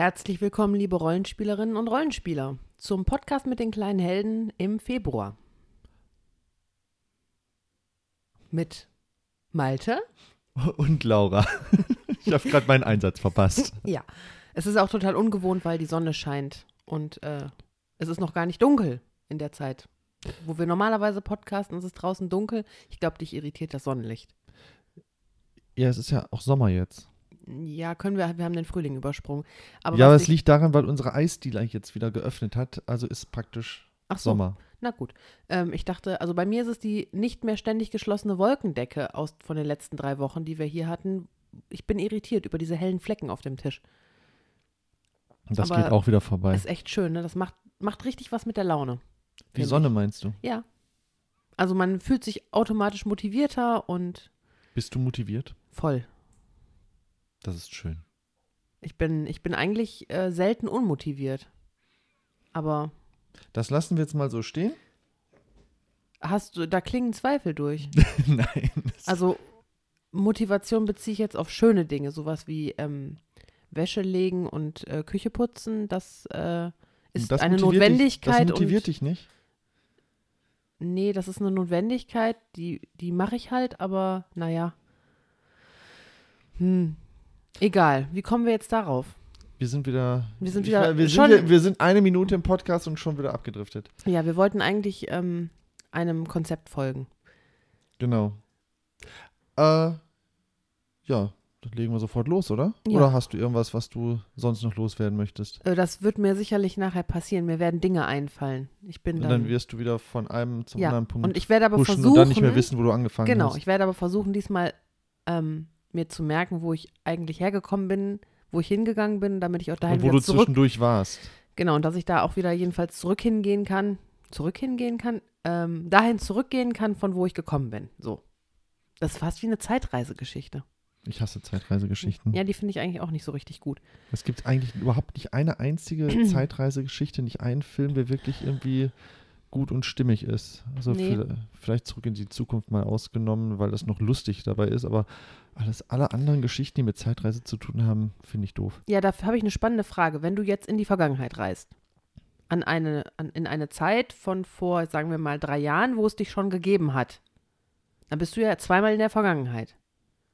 Herzlich willkommen, liebe Rollenspielerinnen und Rollenspieler, zum Podcast mit den kleinen Helden im Februar. Mit Malte. Und Laura. Ich habe gerade meinen Einsatz verpasst. Ja, es ist auch total ungewohnt, weil die Sonne scheint und äh, es ist noch gar nicht dunkel in der Zeit, wo wir normalerweise podcasten. Es ist draußen dunkel. Ich glaube, dich irritiert das Sonnenlicht. Ja, es ist ja auch Sommer jetzt. Ja, können wir. Wir haben den Frühling übersprungen. Aber ja, aber es ich- liegt daran, weil unsere Eisdiele jetzt wieder geöffnet hat. Also ist praktisch Ach so. Sommer. Na gut. Ähm, ich dachte, also bei mir ist es die nicht mehr ständig geschlossene Wolkendecke aus von den letzten drei Wochen, die wir hier hatten. Ich bin irritiert über diese hellen Flecken auf dem Tisch. Und das Aber geht auch wieder vorbei. Ist echt schön, ne? Das macht, macht richtig was mit der Laune. Die Sonne meinst du? Ja. Also man fühlt sich automatisch motivierter und Bist du motiviert? voll. Das ist schön. Ich bin, ich bin eigentlich äh, selten unmotiviert. Aber Das lassen wir jetzt mal so stehen. hast du, da klingen Zweifel durch. Nein. Also Motivation beziehe ich jetzt auf schöne Dinge, sowas wie ähm, Wäsche legen und äh, Küche putzen. Das äh, ist das eine Notwendigkeit. Dich, das motiviert und, dich nicht? Nee, das ist eine Notwendigkeit, die, die mache ich halt, aber naja. Hm. Egal. Wie kommen wir jetzt darauf? Wir sind wieder. Wir sind ich wieder weiß, wir, sind, schon- wir, wir sind eine Minute im Podcast und schon wieder abgedriftet. Ja, wir wollten eigentlich ähm, einem Konzept folgen. Genau. Äh, ja, dann legen wir sofort los, oder? Ja. Oder hast du irgendwas, was du sonst noch loswerden möchtest? Äh, das wird mir sicherlich nachher passieren. Mir werden Dinge einfallen. Ich bin Und dann. dann wirst du wieder von einem zum ja, anderen Punkt und ich werde aber versuchen. und dann nicht mehr wissen, wo du angefangen Genau, hast. ich werde aber versuchen, diesmal ähm, mir zu merken, wo ich eigentlich hergekommen bin, wo ich hingegangen bin, damit ich auch dahin Und wo du zurück. zwischendurch warst. Genau, und dass ich da auch wieder jedenfalls zurück hingehen kann, zurück hingehen kann, ähm, dahin zurückgehen kann, von wo ich gekommen bin. So. Das ist fast wie eine Zeitreisegeschichte. Ich hasse Zeitreisegeschichten. Ja, die finde ich eigentlich auch nicht so richtig gut. Es gibt eigentlich überhaupt nicht eine einzige Zeitreisegeschichte, nicht einen Film, der wirklich irgendwie gut und stimmig ist. Also Nee. vi- vielleicht zurück in die Zukunft mal ausgenommen, weil das noch lustig dabei ist, aber alles, alle anderen Geschichten, die mit Zeitreise zu tun haben, finde ich doof. Ja, dafür habe ich eine spannende Frage. Wenn du jetzt in die Vergangenheit reist, an eine, an, in eine Zeit von vor, sagen wir mal, drei Jahren, wo es dich schon gegeben hat, dann bist du ja zweimal in der Vergangenheit.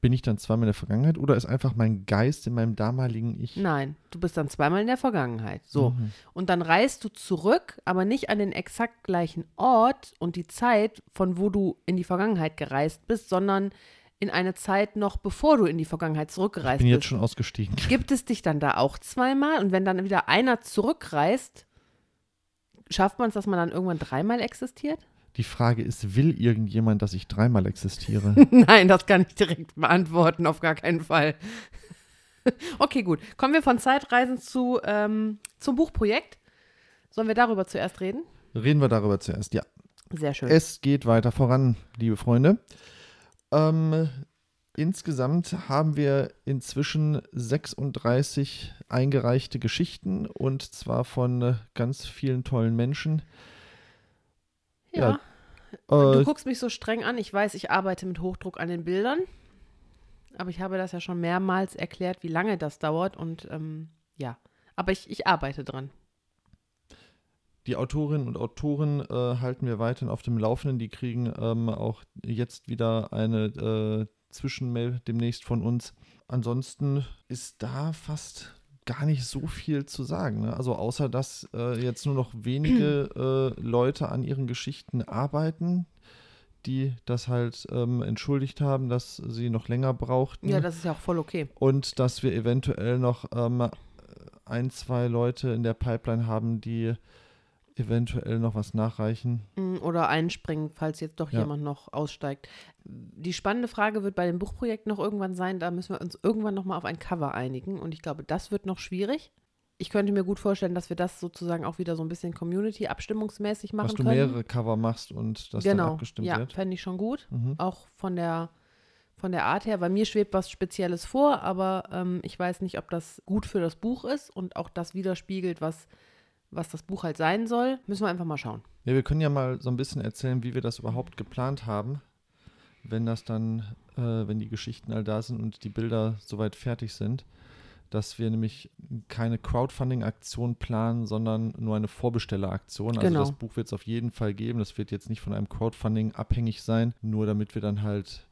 Bin ich dann zweimal in der Vergangenheit oder ist einfach mein Geist in meinem damaligen Ich? Nein, du bist dann zweimal in der Vergangenheit. So. Mhm. Und dann reist du zurück, aber nicht an den exakt gleichen Ort und die Zeit, von wo du in die Vergangenheit gereist bist, sondern in eine Zeit noch bevor du in die Vergangenheit Ich zurückgereist bin bist. jetzt schon ausgestiegen. Gibt es dich dann da auch zweimal? Und wenn dann wieder einer zurückreist, schafft man es, dass man dann irgendwann dreimal existiert? Die Frage ist, will irgendjemand, dass ich dreimal existiere? Nein, das kann ich direkt beantworten, auf gar keinen Fall. okay, gut. Kommen wir von Zeitreisen zu, ähm, zum Buchprojekt. Sollen wir darüber zuerst reden? Reden wir darüber zuerst. Ja, Sehr schön. es geht weiter voran, liebe Freunde. Ähm, insgesamt haben wir inzwischen 36 eingereichte Geschichten und zwar von äh, ganz vielen tollen Menschen. Ja. Äh, Du guckst mich so streng an. Ich weiß, ich arbeite mit Hochdruck an den Bildern. Aber ich habe das ja schon mehrmals erklärt, wie lange das dauert. Und ähm, ja, aber ich, ich arbeite dran. Die Autorinnen und Autoren äh, halten wir weiterhin auf dem Laufenden. Die kriegen ähm, auch jetzt wieder eine äh, Zwischenmail demnächst von uns. Ansonsten ist da fast gar nicht so viel zu sagen. Ne? Also außer dass äh, jetzt nur noch wenige äh, Leute an ihren Geschichten arbeiten, die das halt ähm, entschuldigt haben, dass sie noch länger brauchten. Ja, das ist ja auch voll okay. und dass wir eventuell noch ähm, ein, zwei Leute in der Pipeline haben, die eventuell noch was nachreichen. Mm, Oder einspringen, falls jetzt doch Ja. jemand noch aussteigt. Die spannende Frage wird bei dem Buchprojekt noch irgendwann sein, da müssen wir uns irgendwann nochmal auf ein Cover einigen. Und ich glaube, das wird noch schwierig. Ich könnte mir gut vorstellen, dass wir das sozusagen auch wieder so ein bisschen Community-abstimmungsmäßig machen dass du können. mehrere Cover machst und das dann genau, abgestimmt ja, wird. fände ich schon gut. Mhm. Auch von der, von der Art her, weil mir schwebt was Spezielles vor, aber ähm, ich weiß nicht, ob das gut für das Buch ist und auch das widerspiegelt, was, was das Buch halt sein soll. Müssen wir einfach mal schauen. Ja, wir können ja mal so ein bisschen erzählen, wie wir das überhaupt geplant haben, wenn das dann, äh, wenn die Geschichten all da sind und die Bilder soweit fertig sind. dass wir nämlich keine Crowdfunding-Aktion planen, sondern nur eine Vorbestelleraktion. Also Genau. das Buch wird es auf jeden Fall geben. Das wird jetzt nicht von einem Crowdfunding abhängig sein, nur damit wir dann halt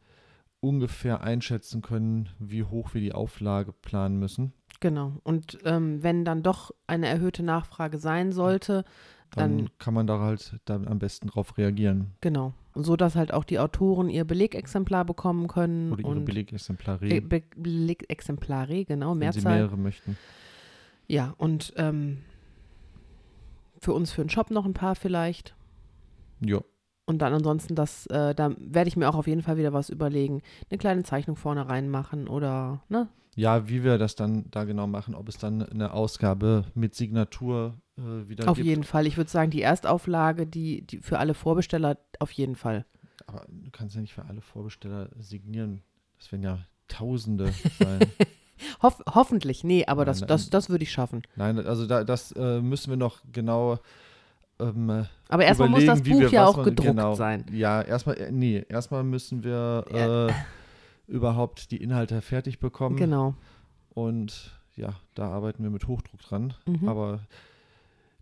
ungefähr einschätzen können, wie hoch wir die Auflage planen müssen. Genau. Und ähm, wenn dann doch eine erhöhte Nachfrage sein sollte, Dann, Dann- kann man da halt dann am besten drauf reagieren. genau. So dass halt auch die Autoren ihr Belegexemplar bekommen können. Oder ihre Belegexemplare, Be Be Belegexemplare, genau, wenn sie Mehrzahl. mehrere möchten. Ja, und ähm, für uns für den Shop noch ein paar vielleicht. Ja, Und dann ansonsten, das, äh, da werde ich mir auch auf jeden Fall wieder was überlegen. Eine kleine Zeichnung vorne reinmachen oder, ne? Ja, wie wir das dann da genau machen, ob es dann eine Ausgabe mit Signatur äh, wieder Auf gibt. jeden Fall. Ich würde sagen, die Erstauflage, die, die für alle Vorbesteller, auf jeden Fall. Aber du kannst ja nicht für alle Vorbesteller signieren. Das werden ja Tausende sein. Hoff, hoffentlich, nee, aber Nein, das, das, das würde ich schaffen. Nein, also da, das äh, müssen wir noch genau ähm, äh, Aber erstmal muss das Buch wir ja auch gedruckt genau. sein. Ja, erstmal, äh, nee, erstmal müssen wir äh, überhaupt die Inhalte fertig bekommen. Genau. Und ja, da arbeiten wir mit Hochdruck dran. Mhm. Aber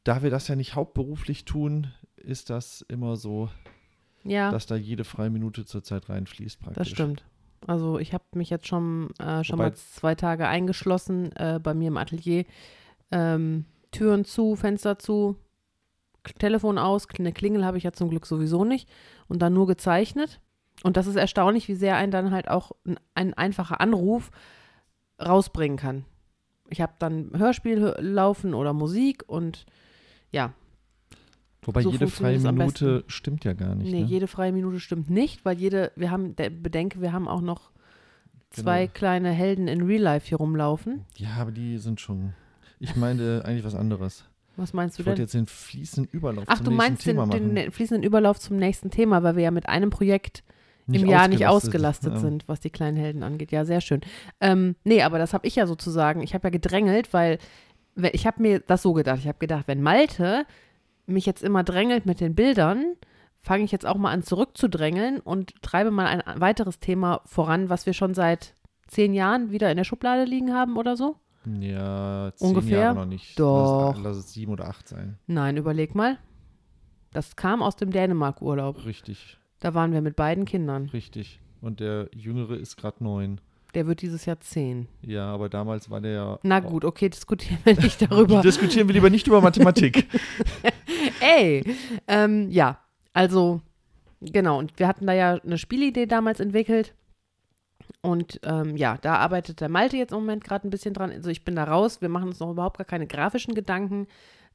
da wir das ja nicht hauptberuflich tun, ist das immer so, Ja, dass da jede freie Minute zurzeit reinfließt praktisch. das stimmt. Also ich habe mich jetzt schon, äh, schon Wobei- mal zwei Tage eingeschlossen äh, bei mir im Atelier. Ähm, Türen zu, Fenster zu, Telefon aus, eine Klingel habe ich ja zum Glück sowieso nicht und dann nur gezeichnet. Und das ist erstaunlich, wie sehr einen dann halt auch ein, ein einfacher Anruf rausbringen kann. Ich habe dann Hörspiel hö- laufen oder Musik und ja, Wobei So jede freie Minute stimmt ja gar nicht. nee, ne? jede freie Minute stimmt nicht, weil jede, wir haben, der, bedenke, wir haben auch noch zwei Genau. kleine Helden in Real Life hier rumlaufen. Ja, aber die sind schon. Ich meine eigentlich was anderes. Was meinst du Ich wollte denn? jetzt den fließenden Überlauf Ach, zum du nächsten meinst Thema den, machen. den fließenden Überlauf zum nächsten Thema, weil wir ja mit einem Projekt im Jahr nicht ausgelastet, ja. sind, was die kleinen Helden angeht. Ja, sehr schön. Ähm, nee, aber das habe ich ja sozusagen, ich habe ja gedrängelt, weil we- ich habe mir das so gedacht. Ich habe gedacht, wenn Malte mich jetzt immer drängelt mit den Bildern, fange ich jetzt auch mal an zurückzudrängeln und treibe mal ein weiteres Thema voran, was wir schon seit zehn Jahren wieder in der Schublade liegen haben oder so. Ja, zehn Ungefähr? Jahre noch nicht. Doch. Lass, lass es sieben oder acht sein. Nein, überleg mal. Das kam aus dem Dänemark-Urlaub. Richtig, Da waren wir mit beiden Kindern. richtig. Und der Jüngere ist gerade neun. Der wird dieses Jahr zehn. Ja, aber damals war der ja. Na gut, okay, diskutieren wir nicht darüber. Diskutieren wir lieber nicht über Mathematik. Ey, ähm, ja, also genau. Und wir hatten da ja eine Spielidee damals entwickelt. Und ähm, ja, da arbeitet der Malte jetzt im Moment gerade ein bisschen dran. Also ich bin da raus. Wir machen uns noch überhaupt gar keine grafischen Gedanken.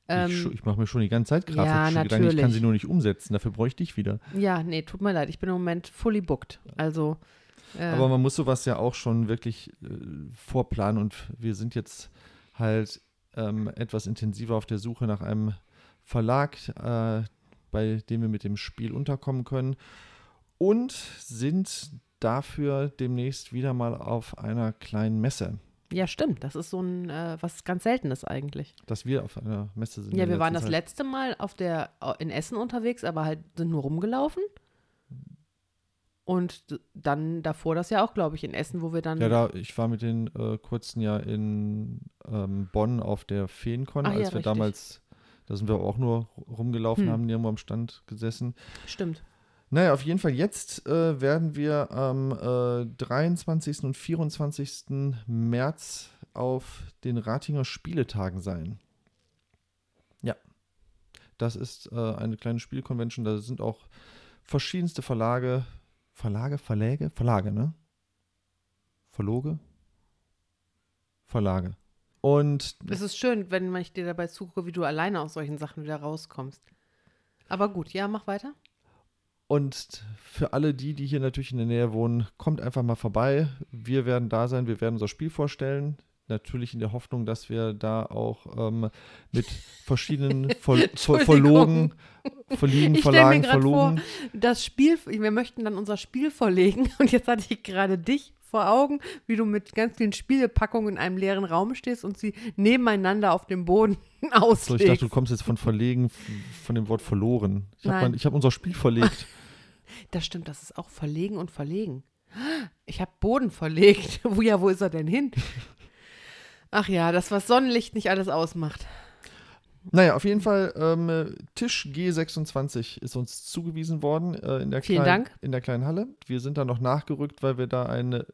Ähm, ich ich mache mir schon die ganze Zeit grafische ja, Gedanken. Ich kann sie nur nicht umsetzen. Dafür bräuchte ich wieder. ja, nee, tut mir leid. Ich bin im Moment fully booked. Also äh, Aber man muss sowas ja auch schon wirklich äh, vorplanen und wir sind jetzt halt ähm, etwas intensiver auf der Suche nach einem Verlag, äh, bei dem wir mit dem Spiel unterkommen können und sind dafür demnächst wieder mal auf einer kleinen Messe, ja, stimmt. Das ist so ein äh, was ganz Seltenes eigentlich. dass wir auf einer Messe sind. Ja, wir waren das Zeit. letzte Mal auf der in Essen unterwegs, aber halt sind nur rumgelaufen. Und dann davor das ja auch, glaube ich, in Essen, wo wir dann. Ja, da, ich war mit den äh, kurzen ja in ähm, Bonn auf der Feencon, Ach ja, als wir richtig. damals, da sind wir auch nur rumgelaufen, Hm. haben nirgendwo am Stand gesessen. Stimmt. Naja, auf jeden Fall jetzt äh, werden wir am äh, 23. und 24. März auf den Ratinger Spieletagen sein. Ja, das ist äh, eine kleine Spielconvention, da sind auch verschiedenste Verlage, Verlage, Verläge, Verlage, ne? Verloge? Verlage. Und Es ist schön, wenn ich dir dabei zugucke, wie du alleine aus solchen Sachen wieder rauskommst. Aber gut, ja, mach weiter. Und für alle die, die hier natürlich in der Nähe wohnen, kommt einfach mal vorbei. Wir werden da sein, wir werden unser Spiel vorstellen. Natürlich in der Hoffnung, dass wir da auch ähm, mit verschiedenen Ver. Verlogen, Ich mir Verlagen, grad vor, Verlogen. Das Spiel, wir möchten dann unser Spiel verlegen. Und jetzt hatte ich gerade dich vor Augen, wie du mit ganz vielen Spielepackungen in einem leeren Raum stehst und sie nebeneinander auf dem Boden So, auslegst. ich dachte, du kommst jetzt von verlegen, von dem Wort verloren. Ich habe hab unser Spiel verlegt. Das stimmt, das ist auch verlegen und verlegen. Ich habe Boden verlegt. Wo ja, wo ist er denn hin? Ach ja, das, was Sonnenlicht nicht alles ausmacht. Naja, auf jeden Fall, ähm, Tisch G26 ist uns zugewiesen worden äh, in, der Vielen kleinen, Dank. in der kleinen Halle. Wir sind da noch nachgerückt, weil wir da eine,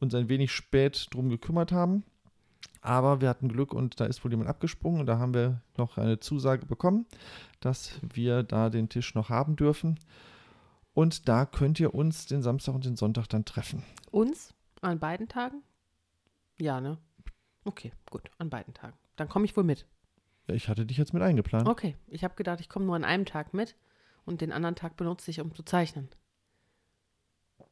uns ein wenig spät drum gekümmert haben. Aber wir hatten Glück und da ist wohl jemand abgesprungen und da haben wir noch eine Zusage bekommen, dass wir da den Tisch noch haben dürfen. Und da könnt ihr uns den Samstag und den Sonntag dann treffen. Uns? An beiden Tagen? Ja, ne? Okay, gut, an beiden Tagen. Dann komme ich wohl mit. Ich hatte dich jetzt mit eingeplant. Okay, ich habe gedacht, ich komme nur an einem Tag mit und den anderen Tag benutze ich, um zu zeichnen.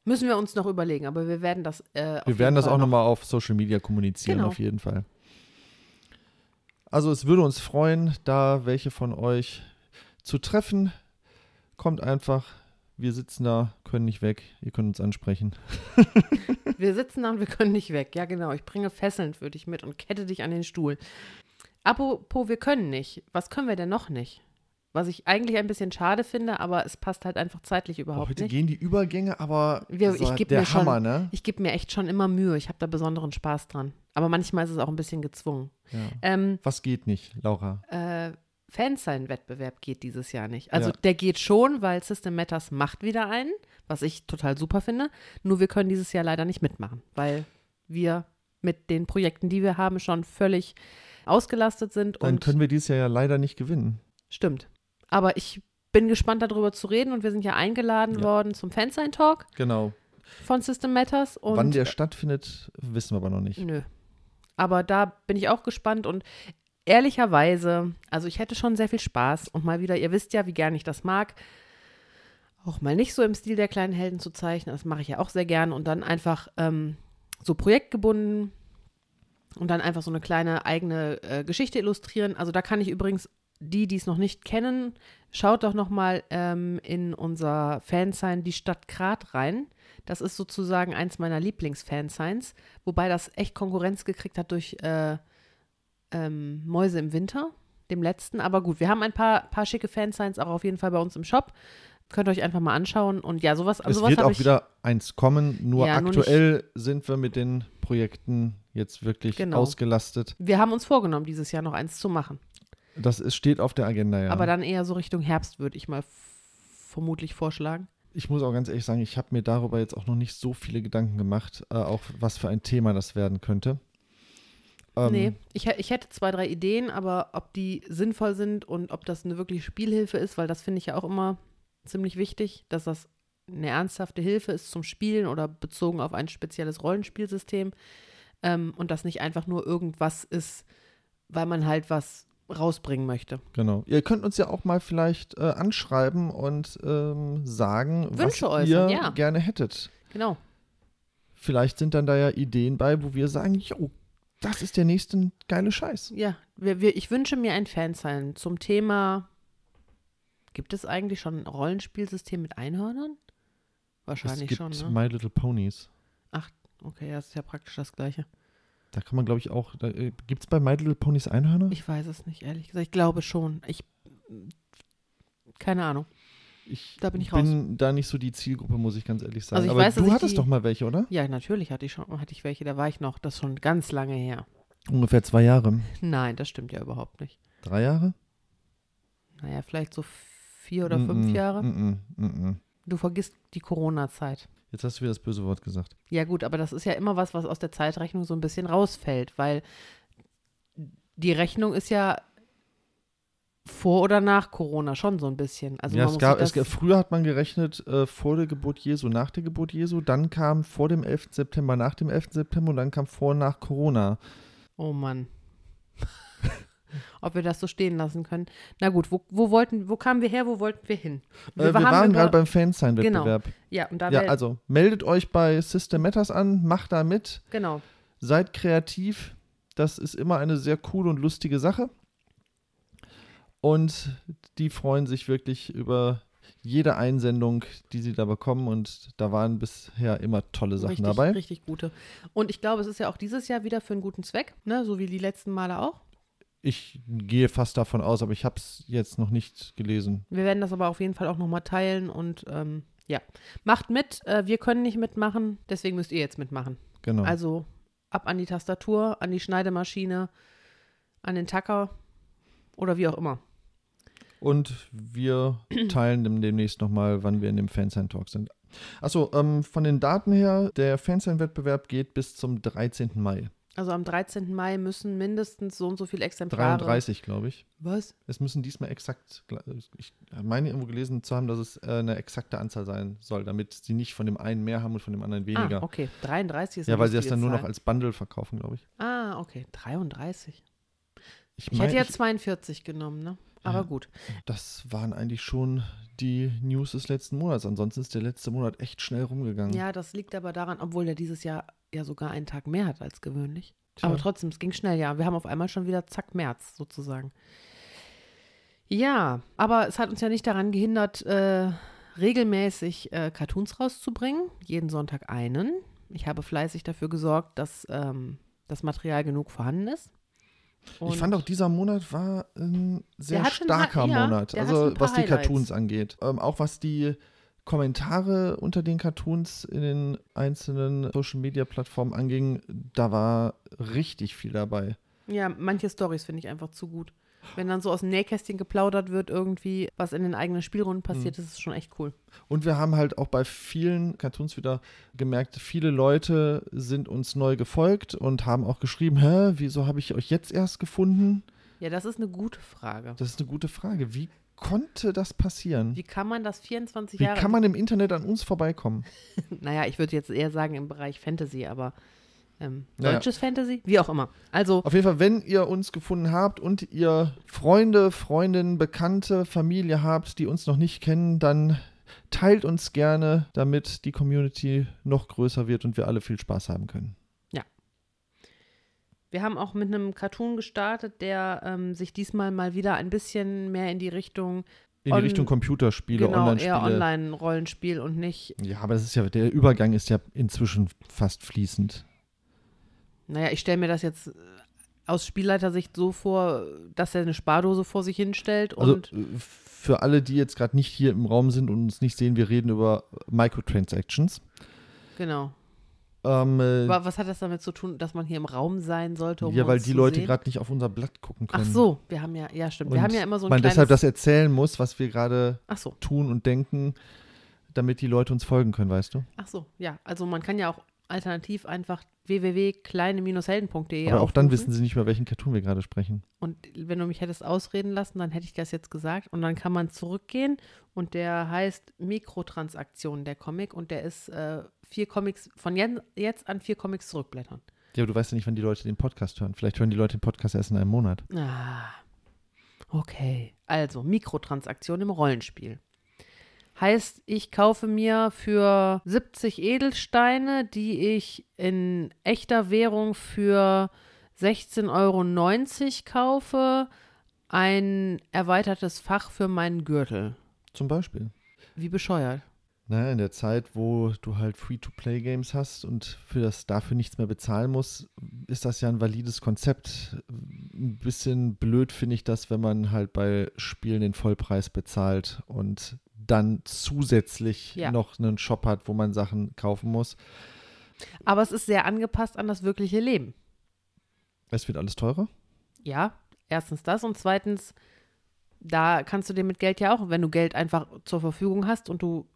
Müssen wir uns noch überlegen, aber wir werden das. Äh, Wir werden das Fall auch noch- nochmal auf Social Media kommunizieren, Genau. auf jeden Fall. Also es würde uns freuen, da welche von euch zu treffen. Kommt einfach. Wir sitzen da, können nicht weg. Ihr könnt uns ansprechen. Wir sitzen da und wir können nicht weg. Ja, genau. Ich bringe Fesseln für dich mit und kette dich an den Stuhl. Apropos, wir können nicht. Was können wir denn noch nicht? Was ich eigentlich ein bisschen schade finde, aber es passt halt einfach zeitlich überhaupt Heute nicht. gehen die Übergänge, aber Wir- ich geb der mir schon- Hammer, ne? Ich gebe mir echt schon immer Mühe. Ich habe da besonderen Spaß dran. Aber manchmal ist es auch ein bisschen gezwungen. Ja. Ähm, Was geht nicht, Laura? äh, Fansign-Wettbewerb geht dieses Jahr nicht. Also Ja. der geht schon, weil System Matters macht wieder einen, was ich total super finde. Nur wir können dieses Jahr leider nicht mitmachen, weil wir mit den Projekten, die wir haben, schon völlig ausgelastet sind. Dann und können wir dieses Jahr ja leider nicht gewinnen. stimmt. Aber ich bin gespannt, darüber zu reden und wir sind ja eingeladen Ja. worden zum Fansign-Talk Genau. von System Matters. Und Wann der stattfindet, wissen wir aber noch nicht. Nö. Aber da bin ich auch gespannt und ehrlicherweise, also ich hätte schon sehr viel Spaß und mal wieder, ihr wisst ja, wie gern ich das mag, auch mal nicht so im Stil der kleinen Helden zu zeichnen. Das mache ich ja auch sehr gern und dann einfach ähm, so projektgebunden und dann einfach so eine kleine eigene äh, Geschichte illustrieren. Also da kann ich übrigens die, die es noch nicht kennen, schaut doch noch mal ähm, in unser Fansign Die Stadt Grat rein. Das ist sozusagen eins meiner Lieblings-Fansigns, wobei das echt Konkurrenz gekriegt hat durch äh, ähm, Mäuse im Winter, dem letzten. Aber gut, wir haben ein paar, paar schicke Fansigns auch auf jeden Fall bei uns im Shop. Könnt ihr euch einfach mal anschauen. Und ja, sowas, Es sowas wird auch ich. wieder eins kommen, nur Ja, nur aktuell sind wir mit den Projekten jetzt wirklich Genau. ausgelastet. wir haben uns vorgenommen, dieses Jahr noch eins zu machen. Das ist, steht auf der Agenda, ja. Aber dann eher so Richtung Herbst, würde ich mal vermutlich vorschlagen. ich muss auch ganz ehrlich sagen, ich habe mir darüber jetzt auch noch nicht so viele Gedanken gemacht, äh, auch was für ein Thema das werden könnte. Ähm, nee, ich, ich hätte zwei, drei Ideen, aber ob die sinnvoll sind und ob das eine wirklich Spielhilfe ist, weil das finde ich ja auch immer ziemlich wichtig, dass das eine ernsthafte Hilfe ist zum Spielen oder bezogen auf ein spezielles Rollenspielsystem ähm, und das nicht einfach nur irgendwas ist, weil man halt was rausbringen möchte. Genau. Ihr könnt uns ja auch mal vielleicht äh, anschreiben und ähm, sagen, Wünsche was ihr äußern, ja. gerne hättet. Genau. Vielleicht sind dann da ja Ideen bei, wo wir sagen, jo, das ist der nächste geile Scheiß. Ja, wir, wir, ich wünsche mir ein Fansign zum Thema. Gibt es eigentlich schon ein Rollenspielsystem mit Einhörnern? Es Wahrscheinlich gibt schon, ne? My Little Ponies. Okay, ja, ist ja praktisch das Gleiche. Da kann man, glaube ich, auch. Äh, gibt es bei My Little Ponies Einhörner? Ich weiß es nicht, ehrlich gesagt. Ich glaube schon. Ich. Keine Ahnung. Ich Da bin ich bin da nicht so die Zielgruppe, muss ich ganz ehrlich sagen. Also Aber weiß, du hattest die- doch mal welche, oder? Ja, natürlich hatte ich schon, hatte ich welche, da war ich noch. Das ist schon ganz lange her. Ungefähr zwei Jahre. Nein, das stimmt ja überhaupt nicht. Drei Jahre? Naja, vielleicht so vier oder fünf Mm-mm, Jahre. mm-mm, mm-mm. Du vergisst die Corona-Zeit. Jetzt hast du wieder das böse Wort gesagt. Ja, gut, aber das ist ja immer was, was aus der Zeitrechnung so ein bisschen rausfällt, weil die Rechnung ist ja vor oder nach Corona schon so ein bisschen. Also ja, man es muss gab, es, gab- früher hat man gerechnet äh, vor der Geburt Jesu, nach der Geburt Jesu. Dann kam vor dem 11. September, nach dem 11. September und dann kam vor und nach Corona. Oh Mann. Ob wir das so stehen lassen können. Na gut, wo, wo wollten, wo kamen wir her, wo wollten wir hin? Äh, wir waren gerade beim Fansign-Wettbewerb. Ja, und da Ja, also meldet euch bei System Matters an, macht da mit, genau. seid kreativ. Das ist immer eine sehr coole und lustige Sache. Und die freuen sich wirklich über jede Einsendung, die sie da bekommen. Und da waren bisher immer tolle Sachen richtig, dabei. Richtig gute. Und ich glaube, es ist ja auch dieses Jahr wieder für einen guten Zweck, ne? so wie die letzten Male auch. Ich gehe fast davon aus, aber ich habe es jetzt noch nicht gelesen. Wir werden das aber auf jeden Fall auch nochmal teilen und ähm, ja, macht mit. Äh, wir können nicht mitmachen, deswegen müsst ihr jetzt mitmachen. Genau. Also ab an die Tastatur, an die Schneidemaschine, an den Tacker oder wie auch immer. Und wir teilen dem demnächst nochmal, wann wir in dem Fansign-Talk sind. Achso, ähm, von den Daten her, der Fansign-Wettbewerb geht bis zum 13. Mai. Also am 13. Mai müssen mindestens so und so viele Exemplare. 33, glaube ich. Was? Es müssen diesmal exakt, ich meine irgendwo gelesen zu haben, dass es äh, eine exakte Anzahl sein soll, damit sie nicht von dem einen mehr haben und von dem anderen weniger. Ah, okay. 33 ist Ja, weil sie das dann nur noch Zahl. als Bundle verkaufen, glaube ich. Ah, okay. 33. Ich, Ich mein, hätte ja ich- 42 genommen, ne? Aber Ja. gut. das waren eigentlich schon die News des letzten Monats. Ansonsten ist der letzte Monat echt schnell rumgegangen. Ja, das liegt aber daran, obwohl der dieses Jahr ja sogar einen Tag mehr hat als gewöhnlich. Tja. Aber trotzdem, es ging schnell, ja. Wir haben auf einmal schon wieder zack März sozusagen. Ja, aber es hat uns ja nicht daran gehindert, äh, regelmäßig äh, Cartoons rauszubringen. Jeden Sonntag einen. Ich habe fleißig dafür gesorgt, dass ähm, das Material genug vorhanden ist. Ich Und- fand auch, dieser Monat war ein sehr starker ha- ja, Monat. hat Also ein was die Highlights. Cartoons angeht. Ähm, auch was die Kommentare unter den Cartoons in den einzelnen Social Media Plattformen anging, da war richtig viel dabei. Ja, manche Stories finde ich einfach zu gut. Wenn dann so aus dem Nähkästchen geplaudert wird, irgendwie, was in den eigenen Spielrunden passiert, Mhm. das ist schon echt cool. Und wir haben halt auch bei vielen Cartoons wieder gemerkt, viele Leute sind uns neu gefolgt und haben auch geschrieben, hä, wieso habe ich euch jetzt erst gefunden? Ja, das ist eine gute Frage. Das ist eine gute Frage. Wie konnte das passieren? Wie kann man das 24 Wie Jahre? kann man im Internet an uns vorbeikommen? naja, ich würde jetzt eher sagen im Bereich Fantasy, aber ähm, Naja. deutsches Fantasy, wie auch immer. Also, Auf jeden Fall, wenn ihr uns gefunden habt und ihr Freunde, Freundinnen, Bekannte, Familie habt, die uns noch nicht kennen, dann teilt uns gerne, damit die Community noch größer wird und wir alle viel Spaß haben können. wir haben auch mit einem Cartoon gestartet, der ähm, sich diesmal mal wieder ein bisschen mehr in die Richtung, In die Richtung Computerspiele, genau, Online-Spiele. eher Online-Rollenspiel und nicht, Ja, aber das ist ja, der Übergang ist ja inzwischen fast fließend. Naja, ich stelle mir das jetzt äh, aus Spielleitersicht so vor, dass er eine Spardose vor sich hinstellt Also und äh, für alle, die jetzt gerade nicht hier im Raum sind und uns nicht sehen, wir reden über Microtransactions. genau. Ähm, äh, Aber was hat das damit zu tun, dass man hier im Raum sein sollte, um ja, weil die Leute gerade nicht auf unser Blatt gucken können. Ach so, wir haben ja, ja stimmt, wir Und haben ja immer so ein man kleines, deshalb das erzählen muss, was wir gerade so, tun und denken, damit die Leute uns folgen können, weißt du? ach so, ja, also man kann ja auch alternativ einfach www.kleine-helden.de Aber auch dann wissen sie nicht mehr, welchen Cartoon wir gerade sprechen. Und wenn du mich hättest ausreden lassen, dann hätte ich das jetzt gesagt. Und dann kann man zurückgehen und der heißt Mikrotransaktionen, der Comic. Und der ist äh, vier Comics, von jetzt an vier Comics zurückblättern. Ja, aber du weißt ja nicht, wann die Leute den Podcast hören. Vielleicht hören die Leute den Podcast erst in einem Monat. Ah, okay. Also, Mikrotransaktionen im Rollenspiel. Heißt, ich kaufe mir für 70 Edelsteine, die ich in echter Währung für 16,90 Euro kaufe, ein erweitertes Fach für meinen Gürtel. Zum Beispiel. Wie bescheuert. Naja, in der Zeit, wo du halt Free-to-Play-Games hast und für das dafür nichts mehr bezahlen musst, ist das ja ein valides Konzept. Ein bisschen blöd finde ich das, wenn man halt bei Spielen den Vollpreis bezahlt und dann zusätzlich Ja. noch einen Shop hat, wo man Sachen kaufen muss. Aber es ist sehr angepasst an das wirkliche Leben. Es wird alles teurer. Ja, erstens das und zweitens, da kannst du dir mit Geld ja auch, wenn du Geld einfach zur Verfügung hast und du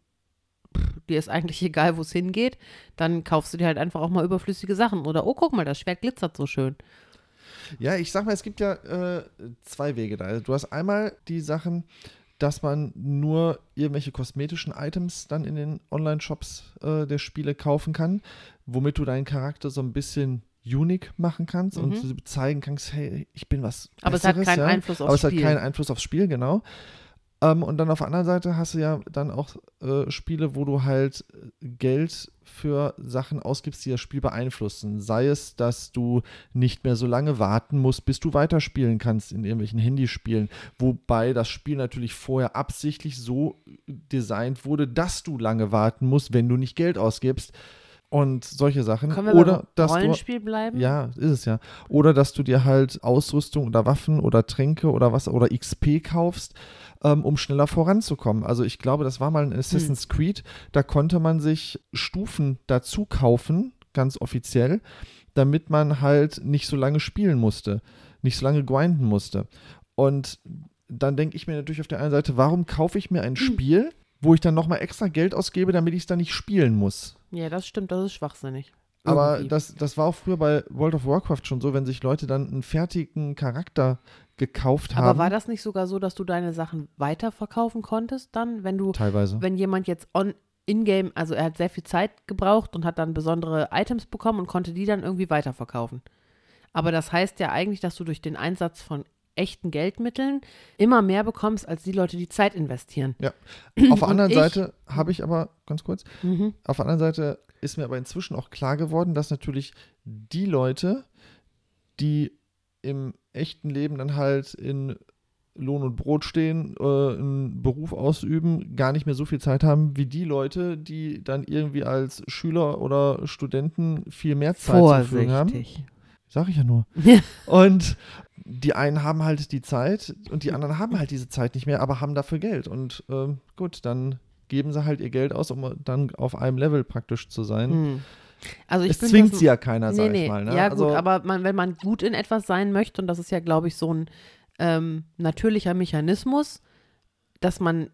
pff, dir ist eigentlich egal, wo es hingeht, dann kaufst du dir halt einfach auch mal überflüssige Sachen. Oder, oh, guck mal, das Schwert glitzert so schön. Ja, ich sag mal, es gibt ja äh, zwei Wege da. Also du hast einmal die Sachen, dass man nur irgendwelche kosmetischen Items dann in den Online-Shops äh, der Spiele kaufen kann, womit du deinen Charakter so ein bisschen unique machen kannst Mhm. und zeigen kannst, hey, ich bin was Aber es hat Besseres, keinen ja? Einfluss aufs Aber es hat Spiel. keinen Einfluss aufs Spiel, genau. Ähm, und dann auf der anderen Seite hast du ja dann auch äh, Spiele, wo du halt äh, Geld für Sachen ausgibst, die das Spiel beeinflussen. Sei es, dass du nicht mehr so lange warten musst, bis du weiterspielen kannst in irgendwelchen Handyspielen. Wobei das Spiel natürlich vorher absichtlich so designt wurde, dass du lange warten musst, wenn du nicht Geld ausgibst. Und solche Sachen. Können wir Oder beim dass du Rollenspiel bleiben? ja, ist es ja. Oder dass du dir halt Ausrüstung oder Waffen oder Tränke oder was oder XP kaufst, ähm, um schneller voranzukommen. Also ich glaube, das war mal ein Assassin's Creed, da konnte man sich Stufen dazu kaufen, ganz offiziell, damit man halt nicht so lange spielen musste, nicht so lange grinden musste. Und dann denke ich mir natürlich auf der einen Seite, warum kaufe ich mir ein Hm. Spiel, wo ich dann nochmal extra Geld ausgebe, damit ich es dann nicht spielen muss? Ja, das stimmt, das ist schwachsinnig. Aber Irgendwie. das, das war auch früher bei World of Warcraft schon so, wenn sich Leute dann einen fertigen Charakter gekauft haben. Aber war das nicht sogar so, dass du deine Sachen weiterverkaufen konntest dann, wenn du, teilweise. wenn jemand jetzt on in-game, also er hat sehr viel Zeit gebraucht und hat dann besondere Items bekommen und konnte die dann irgendwie weiterverkaufen. Aber das heißt ja eigentlich, dass du durch den Einsatz von echten Geldmitteln immer mehr bekommst, als die Leute, die Zeit investieren. Auf der anderen ich- Seite habe ich aber, ganz kurz, Mhm. auf der anderen Seite ist mir aber inzwischen auch klar geworden, dass natürlich die Leute, die im echten Leben dann halt in Lohn und Brot stehen, äh, einen Beruf ausüben, gar nicht mehr so viel Zeit haben wie die Leute, die dann irgendwie als Schüler oder Studenten viel mehr Zeit zur Verfügung haben. Sag ich ja nur. Und die einen haben halt die Zeit und die anderen haben halt diese Zeit nicht mehr, aber haben dafür Geld. Und ähm, gut, dann geben sie halt ihr Geld aus, um dann auf einem Level praktisch zu sein. Hm. Also ich es zwingt sie ja keiner, Nee, sag nee. ich mal. Ne? Ja, also, gut, aber man, wenn man gut in etwas sein möchte, und das ist ja, glaube ich, so ein ähm, natürlicher Mechanismus, dass man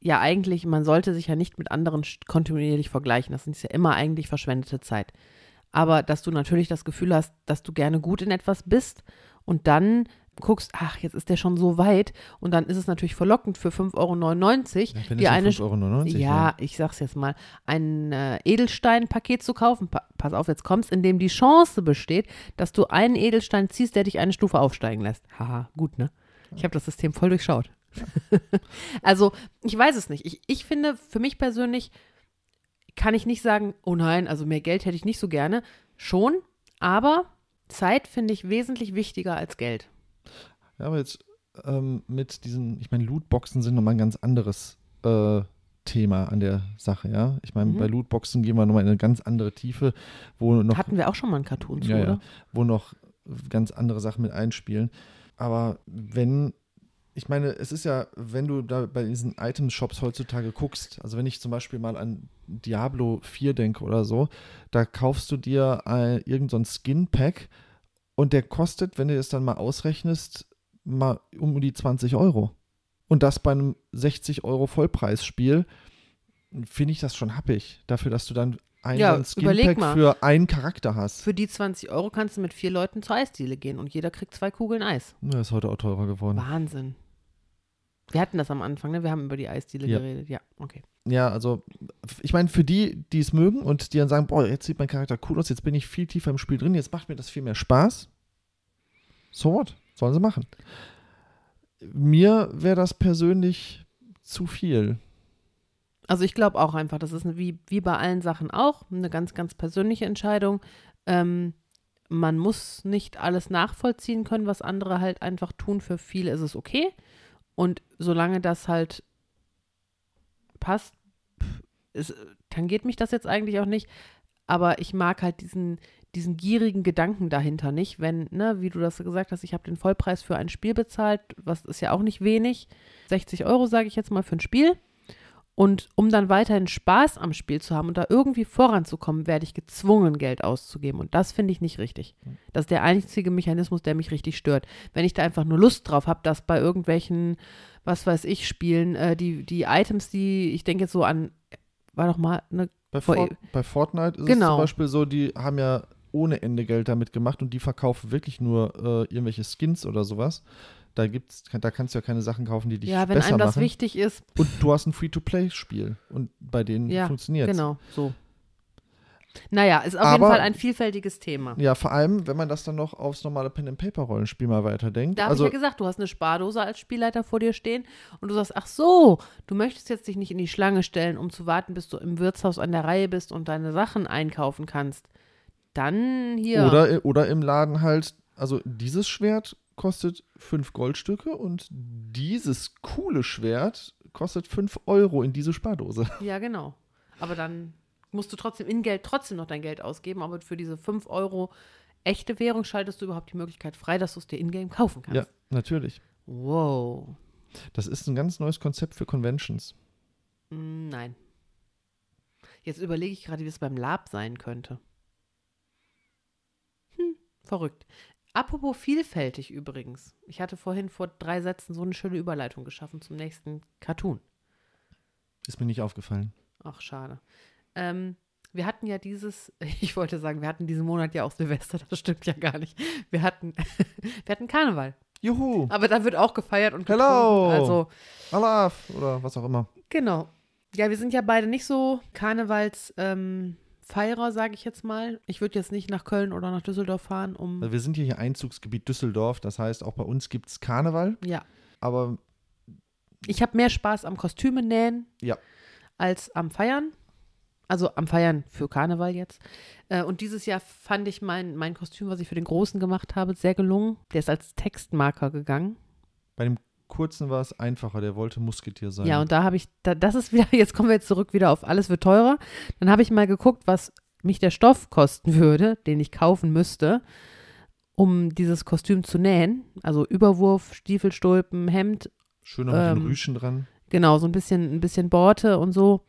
ja eigentlich, man sollte sich ja nicht mit anderen kontinuierlich vergleichen. Das ist ja immer eigentlich verschwendete Zeit. Aber dass du natürlich das Gefühl hast, dass du gerne gut in etwas bist und dann guckst, ach, jetzt ist der schon so weit und dann ist es natürlich verlockend für 5,99 Euro ja, es eine nur 5,99 Euro ja, ich sag's jetzt mal, ein äh, Edelstein-Paket zu kaufen. Pa pass auf, jetzt kommst, in dem die Chance besteht, dass du einen Edelstein ziehst, der dich eine Stufe aufsteigen lässt. Haha, gut, ne? Ich habe das System voll durchschaut. also, ich weiß es nicht. Ich, ich finde, für mich persönlich kann ich nicht sagen, oh nein, also mehr Geld hätte ich nicht so gerne. Schon, aber Zeit finde ich wesentlich wichtiger als Geld. Ja, aber jetzt ähm, mit diesen, ich meine, Lootboxen sind nochmal ein ganz anderes äh, Thema an der Sache, ja. Ich meine, Mhm. bei Lootboxen gehen wir nochmal in eine ganz andere Tiefe, wo noch Hatten wir auch schon mal einen Cartoon zu, Ja, ja. oder? wo noch ganz andere Sachen mit einspielen. Aber wenn, ich meine, es ist ja, wenn du da bei diesen Item-Shops heutzutage guckst, also wenn ich zum Beispiel mal an Diablo 4 denke oder so, da kaufst du dir ein, irgend so Skin-Pack und der kostet, wenn du es dann mal ausrechnest, mal um die 20 Euro. Und das bei einem 60 Euro Vollpreisspiel, finde ich das schon happig. Dafür, dass du dann ein, Ja, Skin-Pack für einen Charakter hast. Für die 20 Euro kannst du mit vier Leuten zur Eisdiele gehen und jeder kriegt zwei Kugeln Eis. Ja, ist heute auch teurer geworden. Wahnsinn. Wir hatten das am Anfang, ne? Wir haben über die Eisdiele Ja. geredet. Ja, okay. Ja, also ich meine, für die, die es mögen und die dann sagen, boah, jetzt sieht mein Charakter cool aus, jetzt bin ich viel tiefer im Spiel drin, jetzt macht mir das viel mehr Spaß. So what? Sollen sie machen. Mir wäre das persönlich zu viel. Also ich glaube auch einfach, das ist wie, wie bei allen Sachen auch eine ganz, ganz persönliche Entscheidung. Ähm, man muss nicht alles nachvollziehen können, was andere halt einfach tun. Für viele ist es okay. Und solange das halt passt, pff, es, tangiert mich das jetzt eigentlich auch nicht. Aber ich mag halt diesen, diesen gierigen Gedanken dahinter nicht, wenn, ne, wie du das gesagt hast, ich habe den Vollpreis für ein Spiel bezahlt, was ist ja auch nicht wenig. 60 Euro, sage ich jetzt mal, für ein Spiel. Und um dann weiterhin Spaß am Spiel zu haben und da irgendwie voranzukommen, werde ich gezwungen, Geld auszugeben. Und das finde ich nicht richtig. Das ist der einzige Mechanismus, der mich richtig stört. Wenn ich da einfach nur Lust drauf habe, dass bei irgendwelchen, was weiß ich, Spielen, äh, die, die Items, die, ich denke jetzt so an, war doch mal eine Bei, Vor- Fort, bei Fortnite ist es Genau. zum Beispiel so, die haben ja ohne Ende Geld damit gemacht und die verkaufen wirklich nur äh, irgendwelche Skins oder sowas. Da gibt's, da kannst du ja keine Sachen kaufen, die dich Ja, wenn besser einem das machen. wichtig ist, Und du hast ein Free-to-Play-Spiel und bei denen Ja, funktioniert genau, so. Naja, ist auf Aber- jeden Fall ein vielfältiges Thema. Ja, vor allem, wenn man das dann noch aufs normale Pen-and-Paper-Rollenspiel mal weiterdenkt. Da habe also, ich ja gesagt, du hast eine Spardose als Spielleiter vor dir stehen und du sagst, ach so, du möchtest jetzt dich nicht in die Schlange stellen, um zu warten, bis du im Wirtshaus an der Reihe bist und deine Sachen einkaufen kannst. Dann hier. oder, oder im Laden halt, also dieses Schwert kostet 5 Goldstücke und dieses coole Schwert kostet 5 Euro in diese Spardose. Ja, genau. Aber dann musst du trotzdem in Geld trotzdem noch dein Geld ausgeben, aber für diese 5 Euro echte Währung schaltest du überhaupt die Möglichkeit frei, dass du es dir in-game kaufen kannst. Ja, natürlich. Wow. Das ist ein ganz neues Konzept für Conventions. Mm, Nein. Jetzt überlege ich gerade, wie es beim Lab sein könnte. Verrückt. Apropos vielfältig übrigens. Ich hatte vorhin vor drei Sätzen so eine schöne Überleitung geschaffen zum nächsten Cartoon. Ist mir nicht aufgefallen. Ach, schade. Ähm, wir hatten ja dieses, ich wollte sagen, wir hatten diesen Monat ja auch Silvester, das stimmt ja gar nicht. Wir hatten, wir hatten Karneval. Juhu! Aber da wird auch gefeiert und Hello! getrunken. Also, Alaf oder was auch immer. genau. Ja, wir sind ja beide nicht so Karnevals ähm, Feierer, sage ich jetzt mal. Ich würde jetzt nicht nach Köln oder nach Düsseldorf fahren, um. Also wir sind hier, hier Einzugsgebiet Düsseldorf, das heißt, auch bei uns gibt es Karneval, Ja. aber Ich habe mehr Spaß am Kostüme nähen Ja. als am Feiern. Also am Feiern für Karneval jetzt. Äh, und dieses Jahr fand ich mein, mein Kostüm, was ich für den Großen gemacht habe, sehr gelungen. Der ist als Textmarker gegangen. bei dem kurzen war es einfacher, der wollte Musketier sein. Ja, und da habe ich, da, das ist wieder, jetzt kommen wir jetzt zurück wieder auf alles wird teurer. Dann habe ich mal geguckt, was mich der Stoff kosten würde, den ich kaufen müsste, um dieses Kostüm zu nähen. Also Überwurf, Stiefelstulpen, Hemd, Schön noch mit den ähm, Rüschen dran. genau, so ein bisschen, ein bisschen Borte und so